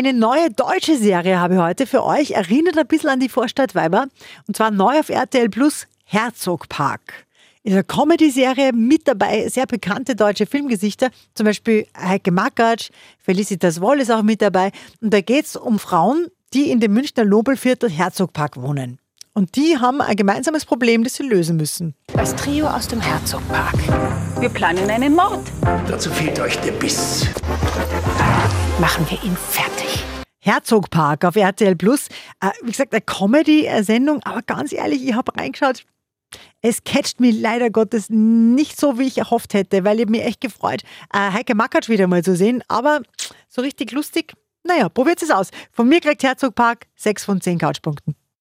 Eine neue deutsche Serie habe ich heute für euch. Erinnert ein bisschen an die Vorstadtweiber. Und zwar neu auf RTL Plus Herzogpark. In der Comedy-Serie mit dabei sehr bekannte deutsche Filmgesichter, zum Beispiel Heike Makatsch, Felicitas Woll ist auch mit dabei. Und da geht es um Frauen, die in dem Münchner Lobelviertel Herzogpark wohnen. Und die haben ein gemeinsames Problem, das sie lösen müssen. Das Trio aus dem Herzogpark. Wir planen einen Mord. Dazu fehlt euch der Biss. Machen wir ihn fertig. Herzogpark auf RTL Plus. Äh, wie gesagt, eine Comedy-Sendung, aber ganz ehrlich, ich habe reingeschaut. Es catcht mich leider Gottes nicht so, wie ich erhofft hätte, weil ich mich echt gefreut, äh, Heike Makatsch wieder mal zu sehen. Aber so richtig lustig, naja, probiert es aus. Von mir kriegt Herzogpark 6 von 10 Couchpunkten.